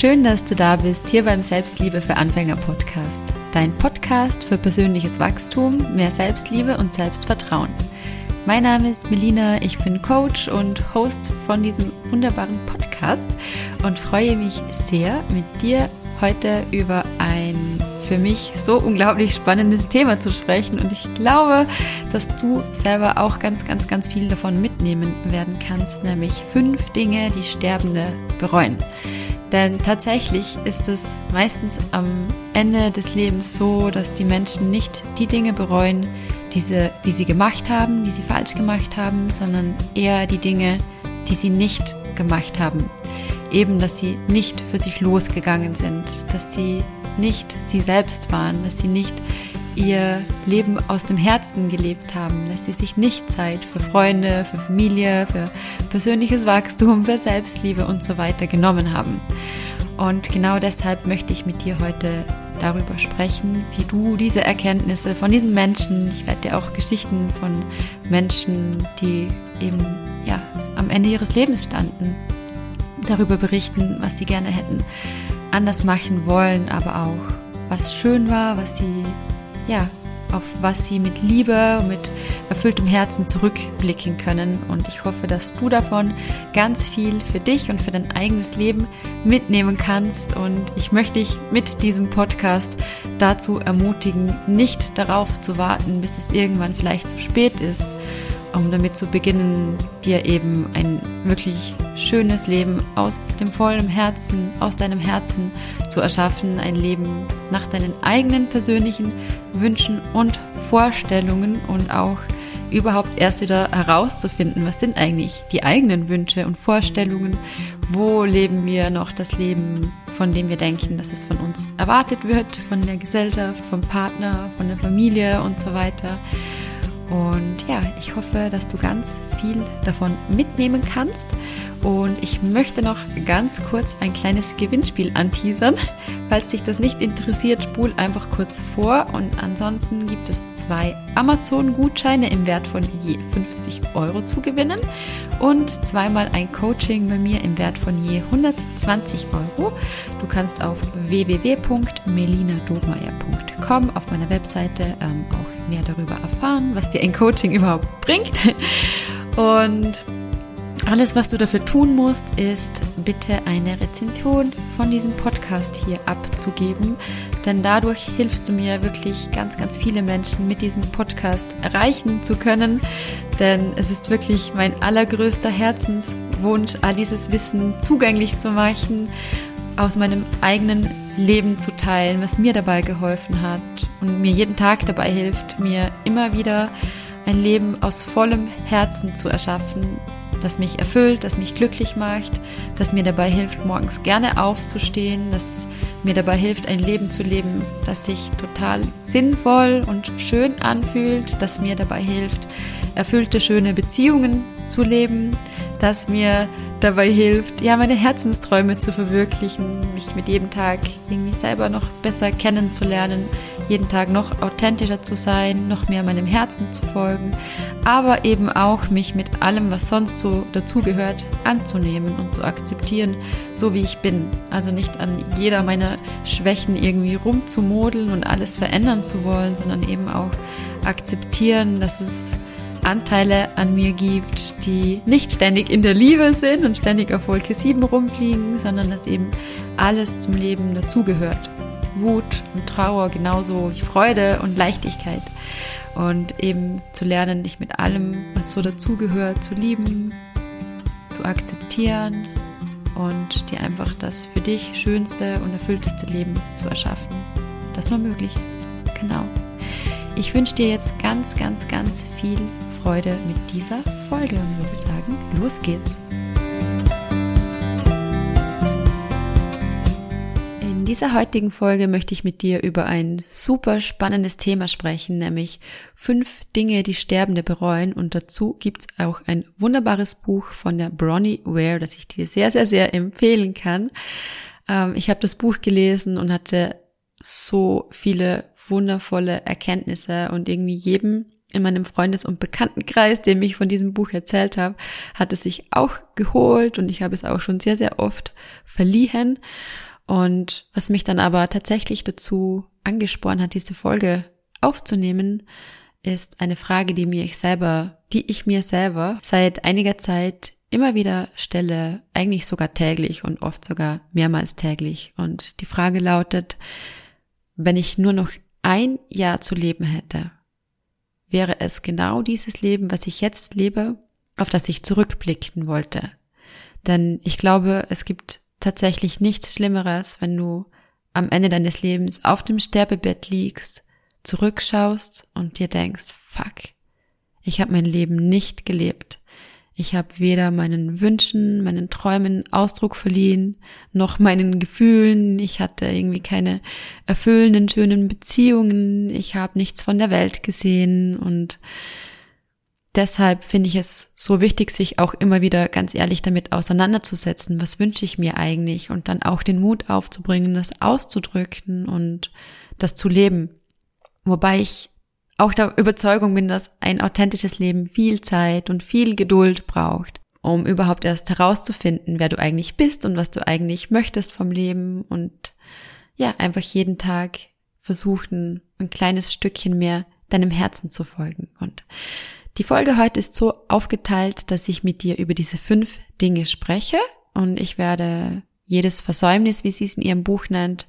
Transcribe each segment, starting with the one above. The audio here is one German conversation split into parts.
Schön, dass du da bist, hier beim Selbstliebe für Anfänger Podcast. Dein Podcast für persönliches Wachstum, mehr Selbstliebe und Selbstvertrauen. Mein Name ist Melina, ich bin Coach und Host von diesem wunderbaren Podcast und freue mich sehr, mit dir heute über ein für mich so unglaublich spannendes Thema zu sprechen und ich glaube, dass du selber auch ganz, ganz, ganz viel davon mitnehmen werden kannst, nämlich fünf Dinge, die Sterbende bereuen. Denn tatsächlich ist es meistens am Ende des Lebens so, dass die Menschen nicht die Dinge bereuen, die sie, die sie gemacht haben, die sie falsch gemacht haben, sondern eher die Dinge, die sie nicht gemacht haben. Eben, dass sie nicht für sich losgegangen sind, dass sie nicht sie selbst waren, dass sie nicht ihr Leben aus dem Herzen gelebt haben, dass sie sich nicht Zeit für Freunde, für Familie, für persönliches Wachstum, für Selbstliebe und so weiter genommen haben. Und genau deshalb möchte ich mit dir heute darüber sprechen, wie du diese Erkenntnisse von diesen Menschen, ich werde dir auch Geschichten von Menschen, die eben ja am Ende ihres Lebens standen, darüber berichten, was sie gerne hätten anders machen wollen, aber auch was schön war, was sie ja auf was sie mit Liebe und mit erfülltem Herzen zurückblicken können. Und ich hoffe, dass du davon ganz viel für dich und für dein eigenes Leben mitnehmen kannst. Und ich möchte dich mit diesem Podcast dazu ermutigen, nicht darauf zu warten, bis es irgendwann vielleicht zu spät ist, um damit zu beginnen, dir eben ein wirklich schönes Leben aus dem vollen Herzen, aus deinem Herzen zu erschaffen, ein Leben nach deinen eigenen persönlichen Wünschen und Vorstellungen und auch überhaupt erst wieder herauszufinden, was sind eigentlich die eigenen Wünsche und Vorstellungen, wo leben wir noch das Leben, von dem wir denken, dass es von uns erwartet wird, von der Gesellschaft, vom Partner, von der Familie und so weiter. Und ja, ich hoffe, dass du ganz viel davon mitnehmen kannst. Und ich möchte noch ganz kurz ein kleines Gewinnspiel anteasern. Falls dich das nicht interessiert, spul einfach kurz vor. Und ansonsten gibt es zwei Amazon-Gutscheine im Wert von je 50 Euro zu gewinnen und zweimal ein Coaching bei mir im Wert von je 120 Euro. Du kannst auf www.melinadobmeier.com auf meiner Webseite ähm, auch mehr darüber erfahren, was dir ein Coaching überhaupt bringt. Und alles, was du dafür tun musst, ist bitte eine Rezension von diesem Podcast hier abzugeben, denn dadurch hilfst du mir wirklich ganz, ganz viele Menschen mit diesem Podcast erreichen zu können, denn es ist wirklich mein allergrößter Herzenswunsch, all dieses Wissen zugänglich zu machen, aus meinem eigenen Leben zu teilen, was mir dabei geholfen hat und mir jeden Tag dabei hilft, mir immer wieder ein Leben aus vollem Herzen zu erschaffen, das mich erfüllt, das mich glücklich macht, das mir dabei hilft, morgens gerne aufzustehen, das mir dabei hilft, ein Leben zu leben, das sich total sinnvoll und schön anfühlt, das mir dabei hilft, erfüllte, schöne Beziehungen zu leben, das mir dabei hilft, ja, meine Herzensträume zu verwirklichen, mich mit jedem Tag irgendwie selber noch besser kennenzulernen, jeden Tag noch authentischer zu sein, noch mehr meinem Herzen zu folgen, aber eben auch mich mit allem, was sonst so dazugehört, anzunehmen und zu akzeptieren, so wie ich bin. Also nicht an jeder meiner Schwächen irgendwie rumzumodeln und alles verändern zu wollen, sondern eben auch akzeptieren, dass es Anteile an mir gibt, die nicht ständig in der Liebe sind und ständig auf Wolke 7 rumfliegen, sondern dass eben alles zum Leben dazugehört. Wut und Trauer genauso wie Freude und Leichtigkeit. Und eben zu lernen, dich mit allem, was so dazugehört, zu lieben, zu akzeptieren und dir einfach das für dich schönste und erfüllteste Leben zu erschaffen, das nur möglich ist. Genau. Ich wünsche dir jetzt ganz, ganz, ganz viel Freude mit dieser Folge und würde sagen, los geht's. Dieser heutigen Folge möchte ich mit dir über ein super spannendes Thema sprechen, nämlich fünf Dinge, die Sterbende bereuen. Und dazu gibt's auch ein wunderbares Buch von der Bronnie Ware, das ich dir sehr, sehr, sehr empfehlen kann. Ähm, ich habe das Buch gelesen und hatte so viele wundervolle Erkenntnisse und irgendwie jedem in meinem Freundes- und Bekanntenkreis, dem ich von diesem Buch erzählt habe, hat es sich auch geholt und ich habe es auch schon sehr, sehr oft verliehen. Und was mich dann aber tatsächlich dazu angespornt hat, diese Folge aufzunehmen, ist eine Frage, die mir ich selber, die ich mir selber seit einiger Zeit immer wieder stelle, eigentlich sogar täglich und oft sogar mehrmals täglich. Und die Frage lautet, wenn ich nur noch ein Jahr zu leben hätte, wäre es genau dieses Leben, was ich jetzt lebe, auf das ich zurückblicken wollte. Denn ich glaube, es gibt tatsächlich nichts Schlimmeres, wenn du am Ende deines Lebens auf dem Sterbebett liegst, zurückschaust und dir denkst, fuck, ich habe mein Leben nicht gelebt. Ich habe weder meinen Wünschen, meinen Träumen Ausdruck verliehen, noch meinen Gefühlen. Ich hatte irgendwie keine erfüllenden, schönen Beziehungen. Ich habe nichts von der Welt gesehen und deshalb finde ich es so wichtig, sich auch immer wieder ganz ehrlich damit auseinanderzusetzen. Was wünsche ich mir eigentlich? Und dann auch den Mut aufzubringen, das auszudrücken und das zu leben. Wobei ich auch der Überzeugung bin, dass ein authentisches Leben viel Zeit und viel Geduld braucht, um überhaupt erst herauszufinden, wer du eigentlich bist und was du eigentlich möchtest vom Leben und ja, einfach jeden Tag versuchen, ein kleines Stückchen mehr deinem Herzen zu folgen. Und die Folge heute ist so aufgeteilt, dass ich mit dir über diese fünf Dinge spreche und ich werde jedes Versäumnis, wie sie es in ihrem Buch nennt,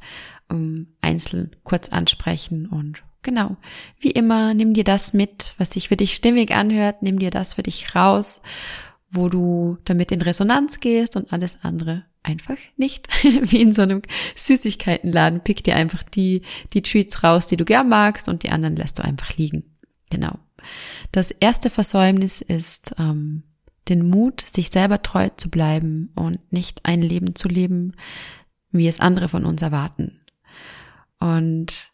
einzeln kurz ansprechen und Genau. Wie immer, nimm dir das mit, was sich für dich stimmig anhört, nimm dir das für dich raus, wo du damit in Resonanz gehst und alles andere einfach nicht. Wie in so einem Süßigkeitenladen. Pick dir einfach die, die Treats raus, die du gern magst und die anderen lässt du einfach liegen. Genau. Das erste Versäumnis ist ähm, den Mut, sich selber treu zu bleiben und nicht ein Leben zu leben, wie es andere von uns erwarten. Und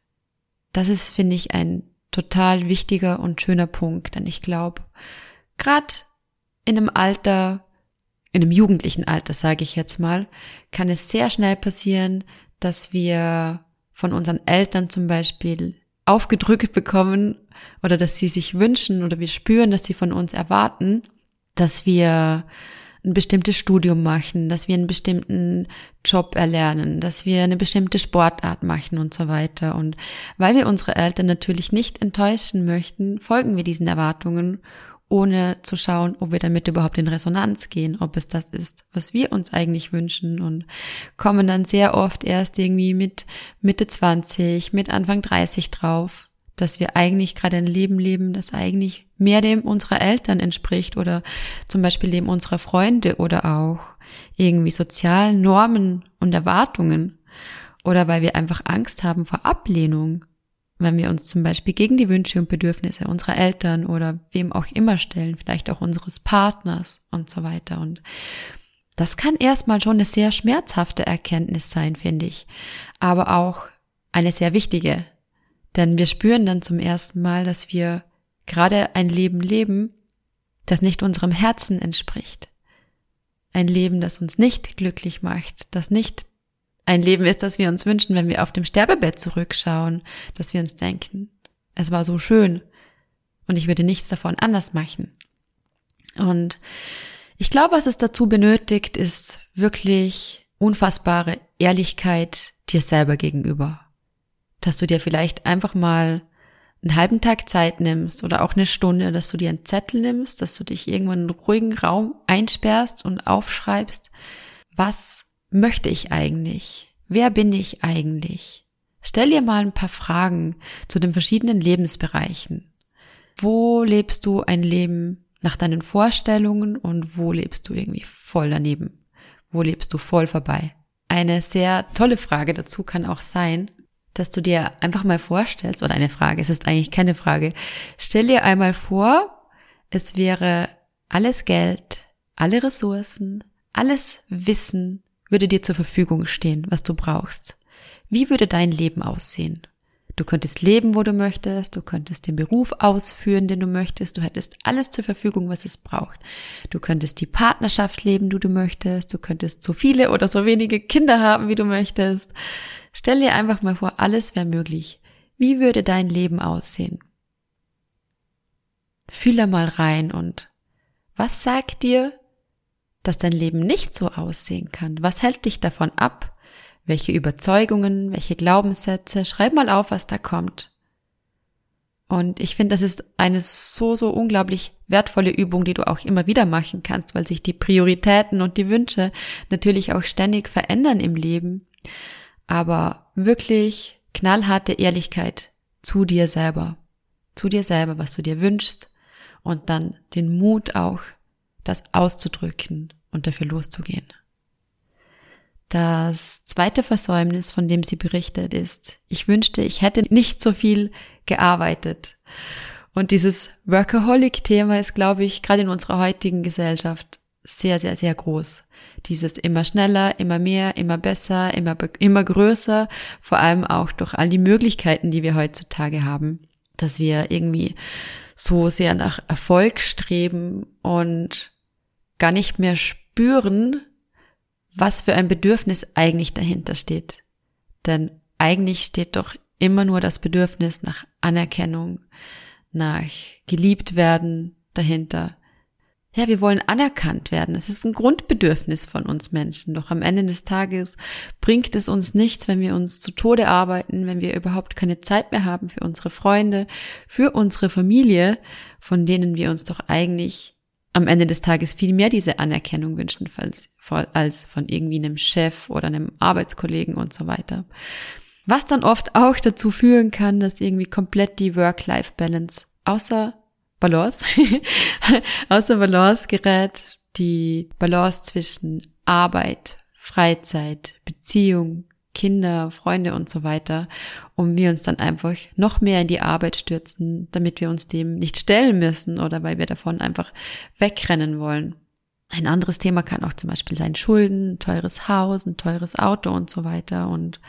das ist, finde ich, ein total wichtiger und schöner Punkt, denn ich glaube, gerade in einem Alter, in einem jugendlichen Alter, sage ich jetzt mal, kann es sehr schnell passieren, dass wir von unseren Eltern zum Beispiel aufgedrückt bekommen oder dass sie sich wünschen oder wir spüren, dass sie von uns erwarten, dass wir ein bestimmtes Studium machen, dass wir einen bestimmten Job erlernen, dass wir eine bestimmte Sportart machen und so weiter. Und weil wir unsere Eltern natürlich nicht enttäuschen möchten, folgen wir diesen Erwartungen, ohne zu schauen, ob wir damit überhaupt in Resonanz gehen, ob es das ist, was wir uns eigentlich wünschen und kommen dann sehr oft erst irgendwie mit Mitte 20, mit Anfang 30 drauf, dass wir eigentlich gerade ein Leben leben, das eigentlich mehr dem unserer Eltern entspricht oder zum Beispiel dem unserer Freunde oder auch irgendwie sozialen Normen und Erwartungen oder weil wir einfach Angst haben vor Ablehnung, wenn wir uns zum Beispiel gegen die Wünsche und Bedürfnisse unserer Eltern oder wem auch immer stellen, vielleicht auch unseres Partners und so weiter. Und das kann erstmal schon eine sehr schmerzhafte Erkenntnis sein, finde ich, aber auch eine sehr wichtige, denn wir spüren dann zum ersten Mal, dass wir gerade ein Leben leben, das nicht unserem Herzen entspricht. Ein Leben, das uns nicht glücklich macht, das nicht ein Leben ist, das wir uns wünschen, wenn wir auf dem Sterbebett zurückschauen, dass wir uns denken, es war so schön und ich würde nichts davon anders machen. Und ich glaube, was es dazu benötigt, ist wirklich unfassbare Ehrlichkeit dir selber gegenüber dass du dir vielleicht einfach mal einen halben Tag Zeit nimmst oder auch eine Stunde, dass du dir einen Zettel nimmst, dass du dich irgendwo in einen ruhigen Raum einsperrst und aufschreibst, was möchte ich eigentlich? Wer bin ich eigentlich? Stell dir mal ein paar Fragen zu den verschiedenen Lebensbereichen. Wo lebst du ein Leben nach deinen Vorstellungen und wo lebst du irgendwie voll daneben? Wo lebst du voll vorbei? Eine sehr tolle Frage dazu kann auch sein, dass du dir einfach mal vorstellst, oder eine Frage, es ist eigentlich keine Frage, stell dir einmal vor, es wäre alles Geld, alle Ressourcen, alles Wissen würde dir zur Verfügung stehen, was du brauchst. Wie würde dein Leben aussehen? Du könntest leben, wo du möchtest, du könntest den Beruf ausführen, den du möchtest, du hättest alles zur Verfügung, was es braucht. Du könntest die Partnerschaft leben, die du möchtest, du könntest so viele oder so wenige Kinder haben, wie du möchtest. Stell dir einfach mal vor, alles wäre möglich. Wie würde dein Leben aussehen? Fühle mal rein und was sagt dir, dass dein Leben nicht so aussehen kann? Was hält dich davon ab, welche Überzeugungen, welche Glaubenssätze, schreib mal auf, was da kommt. Und ich finde, das ist eine so, so unglaublich wertvolle Übung, die du auch immer wieder machen kannst, weil sich die Prioritäten und die Wünsche natürlich auch ständig verändern im Leben. Aber wirklich knallharte Ehrlichkeit zu dir selber, zu dir selber, was du dir wünschst und dann den Mut auch, das auszudrücken und dafür loszugehen. Das zweite Versäumnis, von dem sie berichtet, ist, ich wünschte, ich hätte nicht so viel gearbeitet. Und dieses Workaholic-Thema ist, glaube ich, gerade in unserer heutigen Gesellschaft sehr, sehr, sehr groß. Dieses immer schneller, immer mehr, immer besser, immer, immer größer, vor allem auch durch all die Möglichkeiten, die wir heutzutage haben, dass wir irgendwie so sehr nach Erfolg streben und gar nicht mehr spüren, was für ein Bedürfnis eigentlich dahinter steht. Denn eigentlich steht doch immer nur das Bedürfnis nach Anerkennung, nach geliebt werden dahinter. Ja, wir wollen anerkannt werden. Das ist ein Grundbedürfnis von uns Menschen. Doch am Ende des Tages bringt es uns nichts, wenn wir uns zu Tode arbeiten, wenn wir überhaupt keine Zeit mehr haben für unsere Freunde, für unsere Familie, von denen wir uns doch eigentlich am Ende des Tages viel mehr diese Anerkennung wünschen als, von irgendwie einem Chef oder einem Arbeitskollegen und so weiter. Was dann oft auch dazu führen kann, dass irgendwie komplett die Work-Life-Balance außer Balance, außer Balance gerät, die Balance zwischen Arbeit, Freizeit, Beziehung, Kinder, Freunde und so weiter, und wir uns dann einfach noch mehr in die Arbeit stürzen, damit wir uns dem nicht stellen müssen oder weil wir davon einfach wegrennen wollen. Ein anderes Thema kann auch zum Beispiel sein Schulden, ein teures Haus, ein teures Auto und so weiter. Und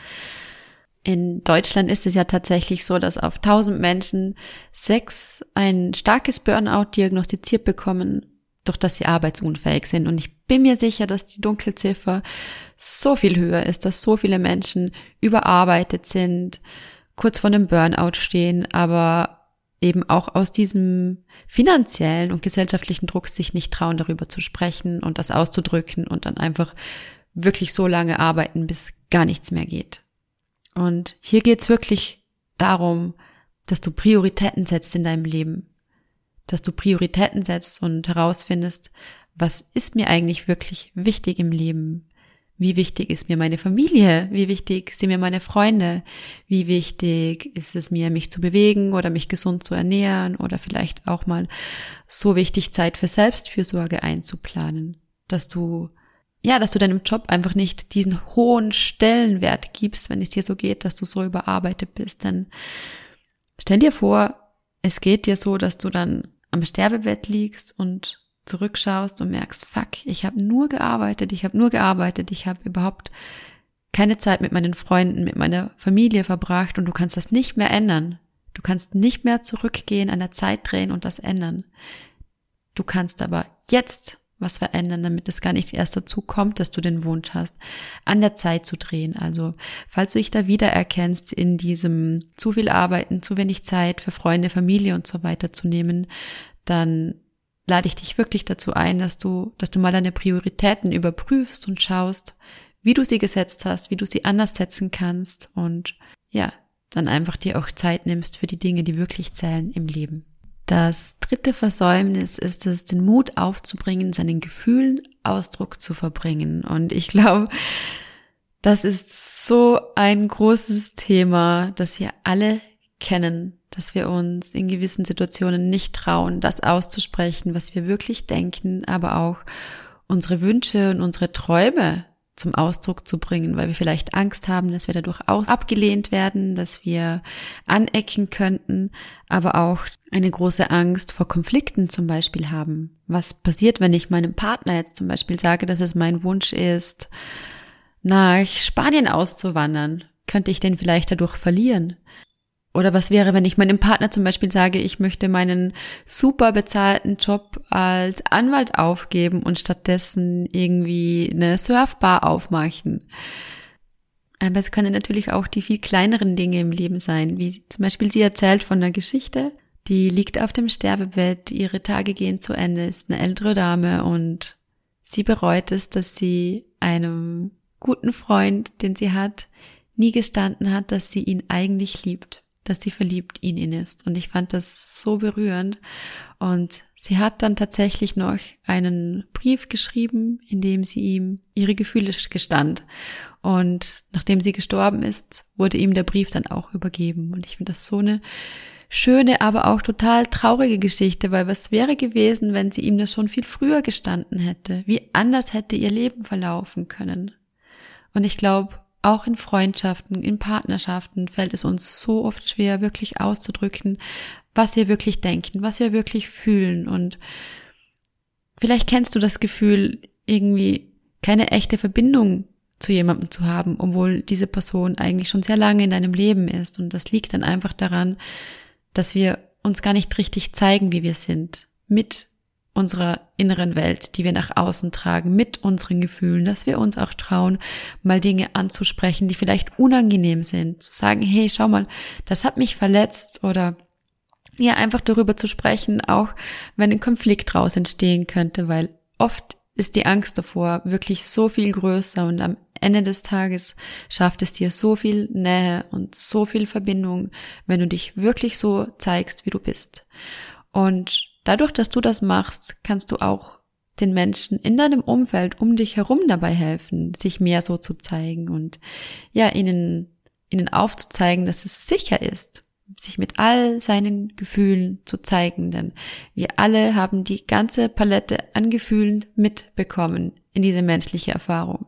in Deutschland ist es ja tatsächlich so, dass auf 1000 Menschen sechs ein starkes Burnout diagnostiziert bekommen, durch das sie arbeitsunfähig sind. Und ich bin mir sicher, dass die Dunkelziffer so viel höher ist, dass so viele Menschen überarbeitet sind, kurz vor einem Burnout stehen, aber eben auch aus diesem finanziellen und gesellschaftlichen Druck sich nicht trauen, darüber zu sprechen und das auszudrücken und dann einfach wirklich so lange arbeiten, bis gar nichts mehr geht. Und hier geht's wirklich darum, dass du Prioritäten setzt in deinem Leben, dass du Prioritäten setzt und herausfindest, was ist mir eigentlich wirklich wichtig im Leben? Wie wichtig ist mir meine Familie? Wie wichtig sind mir meine Freunde? Wie wichtig ist es mir, mich zu bewegen oder mich gesund zu ernähren oder vielleicht auch mal so wichtig, Zeit für Selbstfürsorge einzuplanen, dass du ja, dass du deinem Job einfach nicht diesen hohen Stellenwert gibst, wenn es dir so geht, dass du so überarbeitet bist. Denn stell dir vor, es geht dir so, dass du dann am Sterbebett liegst und zurückschaust und merkst, fuck, ich habe nur gearbeitet, ich habe nur gearbeitet, ich habe überhaupt keine Zeit mit meinen Freunden, mit meiner Familie verbracht und du kannst das nicht mehr ändern. Du kannst nicht mehr zurückgehen, an der Zeit drehen und das ändern. Du kannst aber jetzt was verändern, damit es gar nicht erst dazu kommt, dass du den Wunsch hast, an der Zeit zu drehen. Also, falls du dich da wiedererkennst in diesem zu viel Arbeiten, zu wenig Zeit für Freunde, Familie und so weiter zu nehmen, dann lade ich dich wirklich dazu ein, dass du, dass du mal deine Prioritäten überprüfst und schaust, wie du sie gesetzt hast, wie du sie anders setzen kannst und ja, dann einfach dir auch Zeit nimmst für die Dinge, die wirklich zählen im Leben. Das dritte Versäumnis ist es, den Mut aufzubringen, seinen Gefühlen Ausdruck zu verbringen. Und ich glaube, das ist so ein großes Thema, das wir alle kennen, dass wir uns in gewissen Situationen nicht trauen, das auszusprechen, was wir wirklich denken, aber auch unsere Wünsche und unsere Träume zum Ausdruck zu bringen, weil wir vielleicht Angst haben, dass wir dadurch auch abgelehnt werden, dass wir anecken könnten, aber auch eine große Angst vor Konflikten zum Beispiel haben. Was passiert, wenn ich meinem Partner jetzt zum Beispiel sage, dass es mein Wunsch ist, nach Spanien auszuwandern? Könnte ich den vielleicht dadurch verlieren? Oder was wäre, wenn ich meinem Partner zum Beispiel sage, ich möchte meinen super bezahlten Job als Anwalt aufgeben und stattdessen irgendwie eine Surfbar aufmachen? Aber es können natürlich auch die viel kleineren Dinge im Leben sein, wie zum Beispiel sie erzählt von einer Geschichte, die liegt auf dem Sterbebett, ihre Tage gehen zu Ende, ist eine ältere Dame und sie bereut es, dass sie einem guten Freund, den sie hat, nie gestanden hat, dass sie ihn eigentlich liebt, dass sie verliebt in ihn ist. Und ich fand das so berührend. Und sie hat dann tatsächlich noch einen Brief geschrieben, in dem sie ihm ihre Gefühle gestand. Und nachdem sie gestorben ist, wurde ihm der Brief dann auch übergeben. Und ich finde das so eine schöne, aber auch total traurige Geschichte, weil was wäre gewesen, wenn sie ihm das schon viel früher gestanden hätte? Wie anders hätte ihr Leben verlaufen können? Und ich glaube, auch in Freundschaften, in Partnerschaften fällt es uns so oft schwer, wirklich auszudrücken, was wir wirklich denken, was wir wirklich fühlen. Und vielleicht kennst du das Gefühl, irgendwie keine echte Verbindung zu jemandem zu haben, obwohl diese Person eigentlich schon sehr lange in deinem Leben ist. Und das liegt dann einfach daran, dass wir uns gar nicht richtig zeigen, wie wir sind, mit unserer inneren Welt, die wir nach außen tragen, mit unseren Gefühlen, dass wir uns auch trauen, mal Dinge anzusprechen, die vielleicht unangenehm sind, zu sagen, hey, schau mal, das hat mich verletzt oder ja, einfach darüber zu sprechen, auch wenn ein Konflikt draus entstehen könnte, weil oft ist die Angst davor wirklich so viel größer und am Ende des Tages schafft es dir so viel Nähe und so viel Verbindung, wenn du dich wirklich so zeigst, wie du bist. Und dadurch, dass du das machst, kannst du auch den Menschen in deinem Umfeld um dich herum dabei helfen, sich mehr so zu zeigen und ja, ihnen, ihnen aufzuzeigen, dass es sicher ist, sich mit all seinen Gefühlen zu zeigen, denn wir alle haben die ganze Palette an Gefühlen mitbekommen in diese menschliche Erfahrung.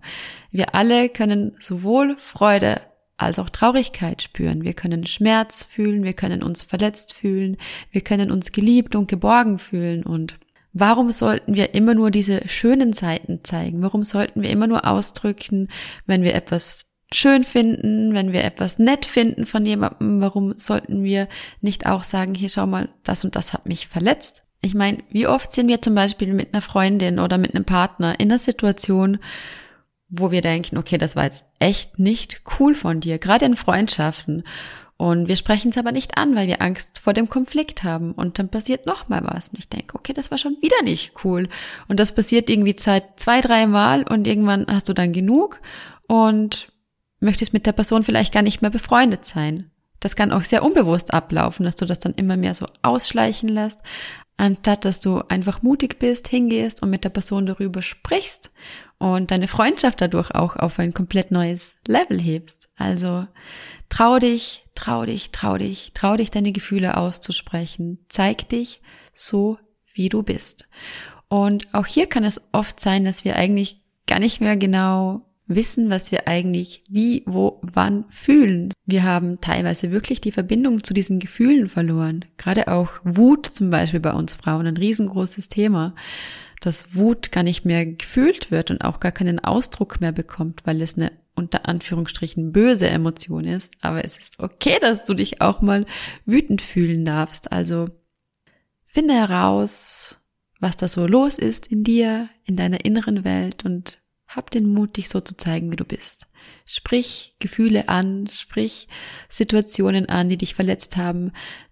Wir alle können sowohl Freude als auch Traurigkeit spüren. Wir können Schmerz fühlen, wir können uns verletzt fühlen, wir können uns geliebt und geborgen fühlen und Warum sollten wir immer nur diese schönen Seiten zeigen? Warum sollten wir immer nur ausdrücken, wenn wir etwas schön finden, wenn wir etwas nett finden von jemandem? Warum sollten wir nicht auch sagen, hier schau mal, das und das hat mich verletzt? Ich meine, wie oft sind wir zum Beispiel mit einer Freundin oder mit einem Partner in einer Situation, wo wir denken, okay, das war jetzt echt nicht cool von dir, gerade in Freundschaften. Und wir sprechen es aber nicht an, weil wir Angst vor dem Konflikt haben. Und dann passiert noch mal was. Und ich denke, okay, das war schon wieder nicht cool. Und das passiert irgendwie seit zwei, drei Mal und irgendwann hast du dann genug und möchtest mit der Person vielleicht gar nicht mehr befreundet sein. Das kann auch sehr unbewusst ablaufen, dass du das dann immer mehr so ausschleichen lässt anstatt dass du einfach mutig bist, hingehst und mit der Person darüber sprichst und deine Freundschaft dadurch auch auf ein komplett neues Level hebst. Also trau dich, trau dich, trau dich, trau dich, deine Gefühle auszusprechen. Zeig dich so, wie du bist. Und auch hier kann es oft sein, dass wir eigentlich gar nicht mehr genau wissen, was wir eigentlich wie, wo, wann fühlen. Wir haben teilweise wirklich die Verbindung zu diesen Gefühlen verloren. Gerade auch Wut zum Beispiel bei uns Frauen, ein riesengroßes Thema, dass Wut gar nicht mehr gefühlt wird und auch gar keinen Ausdruck mehr bekommt, weil es eine unter Anführungsstrichen böse Emotion ist. Aber es ist okay, dass du dich auch mal wütend fühlen darfst. Also finde heraus, was da so los ist in dir, in deiner inneren Welt und hab den Mut, dich so zu zeigen, wie du bist. Sprich Gefühle an, sprich Situationen an, die dich verletzt haben.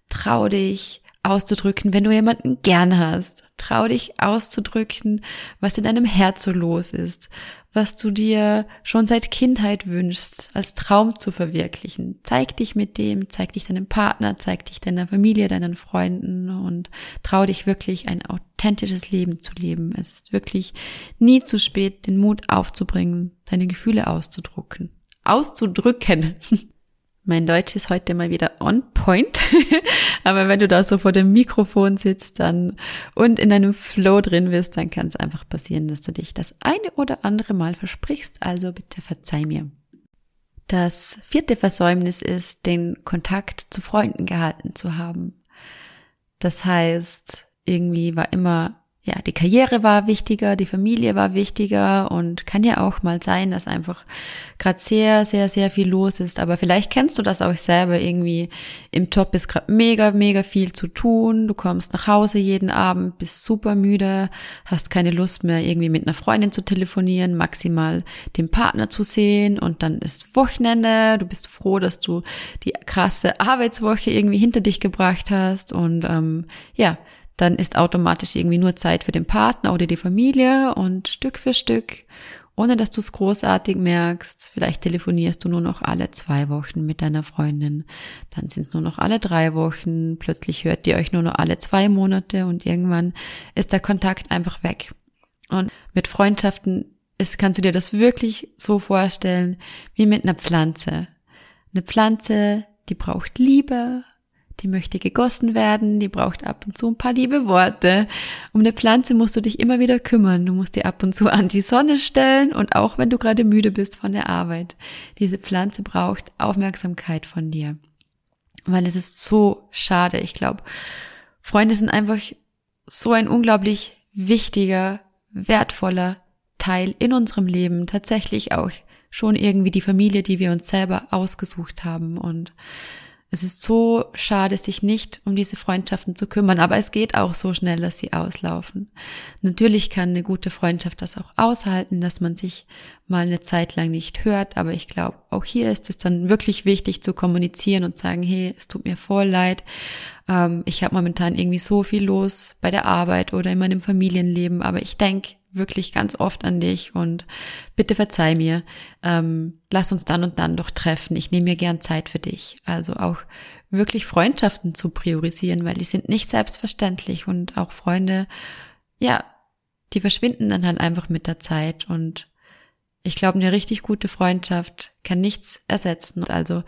Trau dich auszudrücken, wenn du jemanden gern hast. Trau dich auszudrücken, was in deinem Herz so los ist, was du dir schon seit Kindheit wünschst, als Traum zu verwirklichen. Zeig dich mit dem, zeig dich deinem Partner, zeig dich deiner Familie, deinen Freunden und trau dich wirklich ein authentisches Leben zu leben. Es ist wirklich nie zu spät, den Mut aufzubringen, deine Gefühle auszudrucken. Auszudrücken. Mein Deutsch ist heute mal wieder on point. Aber wenn du da so vor dem Mikrofon sitzt dann und in deinem Flow drin bist, dann kann es einfach passieren, dass du dich das eine oder andere Mal versprichst. Also bitte verzeih mir. Das vierte Versäumnis ist, den Kontakt zu Freunden gehalten zu haben. Das heißt, irgendwie war immer ja, die Karriere war wichtiger, die Familie war wichtiger und kann ja auch mal sein, dass einfach gerade sehr, sehr, sehr viel los ist. Aber vielleicht kennst du das auch selber irgendwie. Im Job ist gerade mega, mega viel zu tun. Du kommst nach Hause jeden Abend, bist super müde, hast keine Lust mehr, irgendwie mit einer Freundin zu telefonieren, maximal den Partner zu sehen und dann ist Wochenende. Du bist froh, dass du die krasse Arbeitswoche irgendwie hinter dich gebracht hast und ähm, ja, dann ist automatisch irgendwie nur Zeit für den Partner oder die Familie und Stück für Stück ohne dass du es großartig merkst. Vielleicht telefonierst du nur noch alle zwei Wochen mit deiner Freundin, dann sind es nur noch alle drei Wochen, plötzlich hört ihr euch nur noch alle zwei Monate und irgendwann ist der Kontakt einfach weg. Und mit Freundschaften ist, kannst du dir das wirklich so vorstellen wie mit einer Pflanze. Eine Pflanze, die braucht Liebe, die möchte gegossen werden, die braucht ab und zu ein paar liebe Worte. Um eine Pflanze musst du dich immer wieder kümmern. Du musst dir ab und zu an die Sonne stellen und auch wenn du gerade müde bist von der Arbeit. Diese Pflanze braucht Aufmerksamkeit von dir. Weil es ist so schade. Ich glaube, Freunde sind einfach so ein unglaublich wichtiger, wertvoller Teil in unserem Leben. Tatsächlich auch schon irgendwie die Familie, die wir uns selber ausgesucht haben und es ist so schade, sich nicht um diese Freundschaften zu kümmern, aber es geht auch so schnell, dass sie auslaufen. Natürlich kann eine gute Freundschaft das auch aushalten, dass man sich mal eine Zeit lang nicht hört, aber ich glaube, auch hier ist es dann wirklich wichtig zu kommunizieren und sagen, hey, es tut mir voll leid, ähm, ich habe momentan irgendwie so viel los bei der Arbeit oder in meinem Familienleben, aber ich denke wirklich ganz oft an dich und bitte verzeih mir, ähm, lass uns dann und dann doch treffen. Ich nehme mir gern Zeit für dich. Also auch wirklich Freundschaften zu priorisieren, weil die sind nicht selbstverständlich und auch Freunde, ja, die verschwinden dann halt einfach mit der Zeit und ich glaube, eine richtig gute Freundschaft kann nichts ersetzen. Also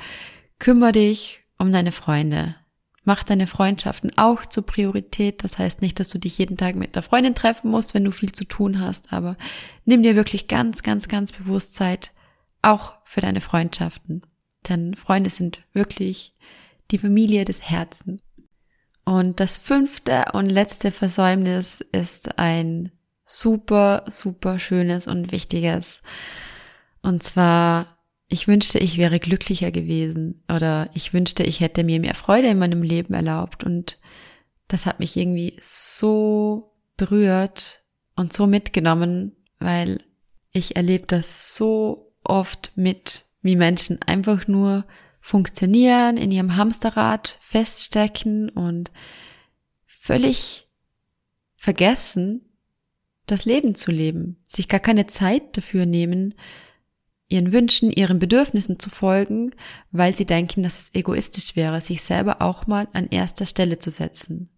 kümmere dich um deine Freunde. Mach deine Freundschaften auch zur Priorität. Das heißt nicht, dass du dich jeden Tag mit der Freundin treffen musst, wenn du viel zu tun hast, aber nimm dir wirklich ganz, ganz, ganz bewusst Zeit, auch für deine Freundschaften. Denn Freunde sind wirklich die Familie des Herzens. Und das fünfte und letzte Versäumnis ist ein super, super schönes und wichtiges. Und zwar ich wünschte, ich wäre glücklicher gewesen oder ich wünschte, ich hätte mir mehr Freude in meinem Leben erlaubt. Und das hat mich irgendwie so berührt und so mitgenommen, weil ich erlebe das so oft mit, wie Menschen einfach nur funktionieren, in ihrem Hamsterrad feststecken und völlig vergessen, das Leben zu leben, sich gar keine Zeit dafür nehmen, ihren Wünschen, ihren Bedürfnissen zu folgen, weil sie denken, dass es egoistisch wäre, sich selber auch mal an erster Stelle zu setzen.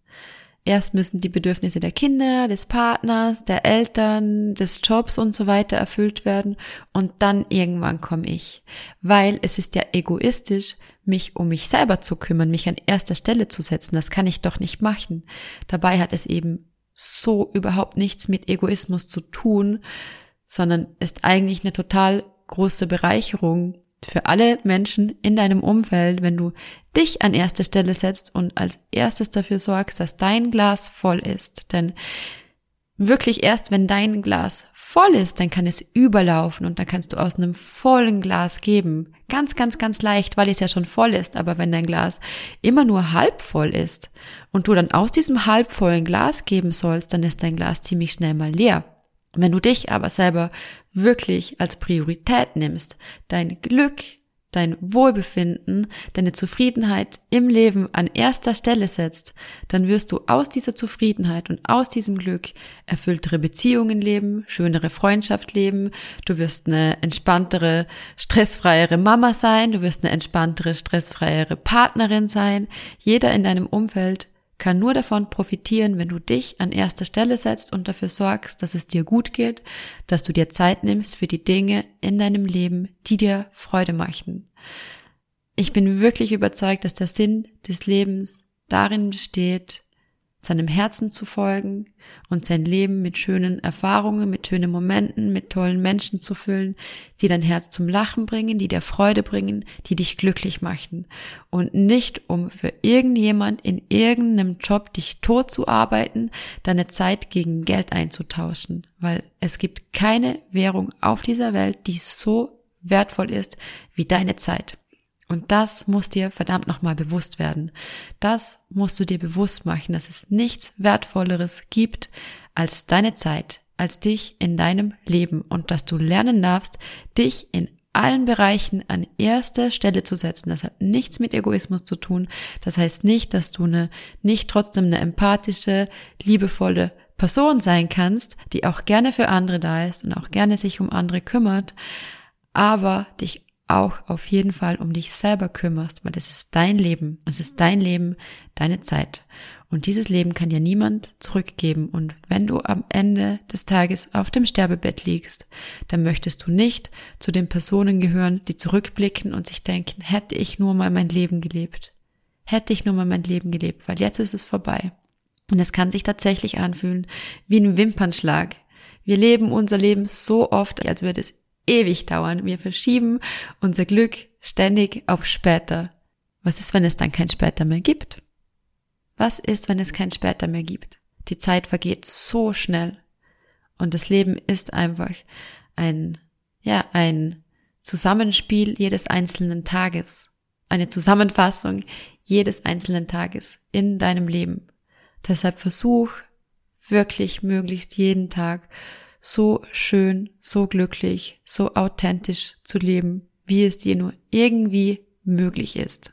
Erst müssen die Bedürfnisse der Kinder, des Partners, der Eltern, des Jobs und so weiter erfüllt werden und dann irgendwann komme ich. Weil es ist ja egoistisch, mich um mich selber zu kümmern, mich an erster Stelle zu setzen. Das kann ich doch nicht machen. Dabei hat es eben so überhaupt nichts mit Egoismus zu tun, sondern ist eigentlich eine total große Bereicherung für alle Menschen in deinem Umfeld, wenn du dich an erste Stelle setzt und als erstes dafür sorgst, dass dein Glas voll ist. Denn wirklich erst, wenn dein Glas voll ist, dann kann es überlaufen und dann kannst du aus einem vollen Glas geben. Ganz, ganz, ganz leicht, weil es ja schon voll ist. Aber wenn dein Glas immer nur halb voll ist und du dann aus diesem halbvollen Glas geben sollst, dann ist dein Glas ziemlich schnell mal leer. Wenn du dich aber selber wirklich als Priorität nimmst, dein Glück, dein Wohlbefinden, deine Zufriedenheit im Leben an erster Stelle setzt, dann wirst du aus dieser Zufriedenheit und aus diesem Glück erfülltere Beziehungen leben, schönere Freundschaft leben, du wirst eine entspanntere, stressfreiere Mama sein, du wirst eine entspanntere, stressfreiere Partnerin sein. Jeder in deinem Umfeld kann nur davon profitieren, wenn du dich an erster Stelle setzt und dafür sorgst, dass es dir gut geht, dass du dir Zeit nimmst für die Dinge in deinem Leben, die dir Freude machen. Ich bin wirklich überzeugt, dass der Sinn des Lebens darin besteht, seinem Herzen zu folgen und sein Leben mit schönen Erfahrungen, mit schönen Momenten, mit tollen Menschen zu füllen, die dein Herz zum Lachen bringen, die dir Freude bringen, die dich glücklich machen. Und nicht um für irgendjemand in irgendeinem Job dich tot zu arbeiten, deine Zeit gegen Geld einzutauschen. Weil es gibt keine Währung auf dieser Welt, die so wertvoll ist wie deine Zeit. Und das muss dir verdammt nochmal bewusst werden. Das musst du dir bewusst machen, dass es nichts Wertvolleres gibt als deine Zeit, als dich in deinem Leben und dass du lernen darfst, dich in allen Bereichen an erster Stelle zu setzen. Das hat nichts mit Egoismus zu tun. Das heißt nicht, dass du eine, nicht trotzdem eine empathische, liebevolle Person sein kannst, die auch gerne für andere da ist und auch gerne sich um andere kümmert, aber dich auch auf jeden Fall um dich selber kümmerst, weil es ist dein Leben, es ist dein Leben, deine Zeit. Und dieses Leben kann dir niemand zurückgeben. Und wenn du am Ende des Tages auf dem Sterbebett liegst, dann möchtest du nicht zu den Personen gehören, die zurückblicken und sich denken, hätte ich nur mal mein Leben gelebt. Hätte ich nur mal mein Leben gelebt, weil jetzt ist es vorbei. Und es kann sich tatsächlich anfühlen wie ein Wimpernschlag. Wir leben unser Leben so oft, als würde es ewig dauern. Wir verschieben unser Glück ständig auf später. Was ist, wenn es dann kein später mehr gibt? Was ist, wenn es kein später mehr gibt? Die Zeit vergeht so schnell. Und das Leben ist einfach ein, ja, ein Zusammenspiel jedes einzelnen Tages. Eine Zusammenfassung jedes einzelnen Tages in deinem Leben. Deshalb versuch wirklich möglichst jeden Tag so schön, so glücklich, so authentisch zu leben, wie es dir nur irgendwie möglich ist.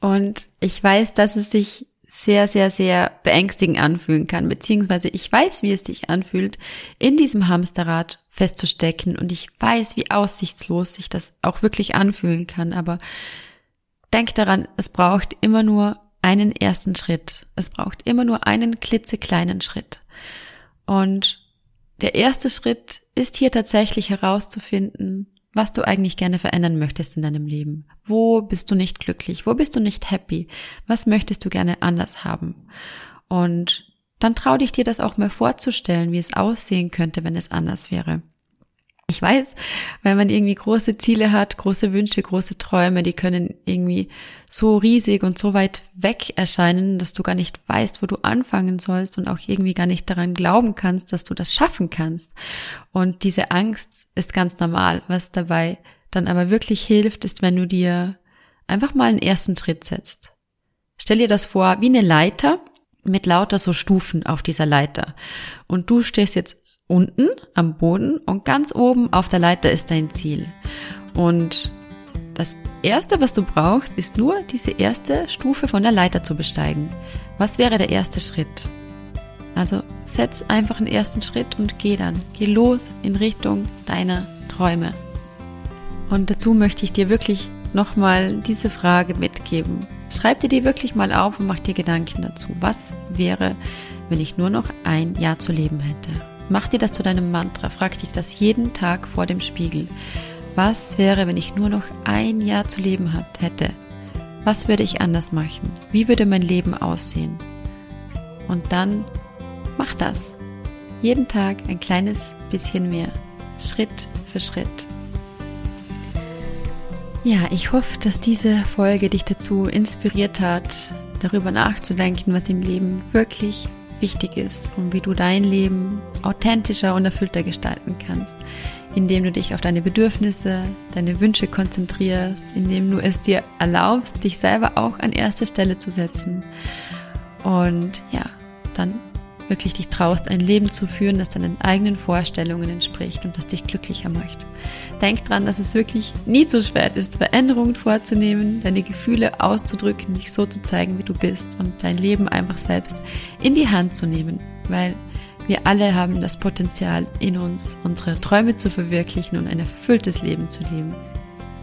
Und ich weiß, dass es sich sehr, sehr, sehr beängstigend anfühlen kann, beziehungsweise ich weiß, wie es sich anfühlt, in diesem Hamsterrad festzustecken und ich weiß, wie aussichtslos sich das auch wirklich anfühlen kann, aber denk daran, es braucht immer nur einen ersten Schritt. Es braucht immer nur einen klitzekleinen Schritt. Und der erste Schritt ist hier tatsächlich herauszufinden, was du eigentlich gerne verändern möchtest in deinem Leben. Wo bist du nicht glücklich? Wo bist du nicht happy? Was möchtest du gerne anders haben? Und dann trau dich dir das auch mal vorzustellen, wie es aussehen könnte, wenn es anders wäre. Ich weiß, wenn man irgendwie große Ziele hat, große Wünsche, große Träume, die können irgendwie so riesig und so weit weg erscheinen, dass du gar nicht weißt, wo du anfangen sollst und auch irgendwie gar nicht daran glauben kannst, dass du das schaffen kannst. Und diese Angst ist ganz normal. Was dabei dann aber wirklich hilft, ist, wenn du dir einfach mal einen ersten Schritt setzt. Stell dir das vor wie eine Leiter mit lauter so Stufen auf dieser Leiter. Und du stehst jetzt unten am Boden und ganz oben auf der Leiter ist dein Ziel. Und das erste, was du brauchst, ist nur diese erste Stufe von der Leiter zu besteigen. Was wäre der erste Schritt? Also setz einfach einen ersten Schritt und geh dann. Geh los in Richtung deiner Träume. Und dazu möchte ich dir wirklich nochmal diese Frage mitgeben. Schreib dir die wirklich mal auf und mach dir Gedanken dazu. Was wäre, wenn ich nur noch ein Jahr zu leben hätte? Mach dir das zu deinem Mantra, frag dich das jeden Tag vor dem Spiegel. Was wäre, wenn ich nur noch ein Jahr zu leben hat, hätte? Was würde ich anders machen? Wie würde mein Leben aussehen? Und dann mach das. Jeden Tag ein kleines bisschen mehr. Schritt für Schritt. Ja, ich hoffe, dass diese Folge dich dazu inspiriert hat, darüber nachzudenken, was im Leben wirklich wichtig ist und wie du dein Leben authentischer und erfüllter gestalten kannst, indem du dich auf deine Bedürfnisse, deine Wünsche konzentrierst, indem du es dir erlaubst, dich selber auch an erste Stelle zu setzen. Und ja, dann wirklich dich traust, ein Leben zu führen, das deinen eigenen Vorstellungen entspricht und das dich glücklicher macht. Denk dran, dass es wirklich nie zu schwer ist, Veränderungen vorzunehmen, deine Gefühle auszudrücken, dich so zu zeigen, wie du bist und dein Leben einfach selbst in die Hand zu nehmen, weil wir alle haben das Potenzial in uns, unsere Träume zu verwirklichen und ein erfülltes Leben zu leben.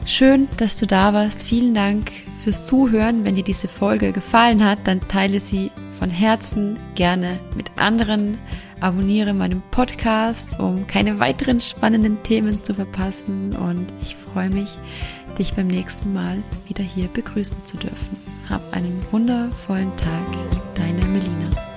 Schön, dass du da warst. Vielen Dank fürs Zuhören. Wenn dir diese Folge gefallen hat, dann teile sie von Herzen gerne mit anderen. Abonniere meinen Podcast, um keine weiteren spannenden Themen zu verpassen. Und ich freue mich, dich beim nächsten Mal wieder hier begrüßen zu dürfen. Hab einen wundervollen Tag.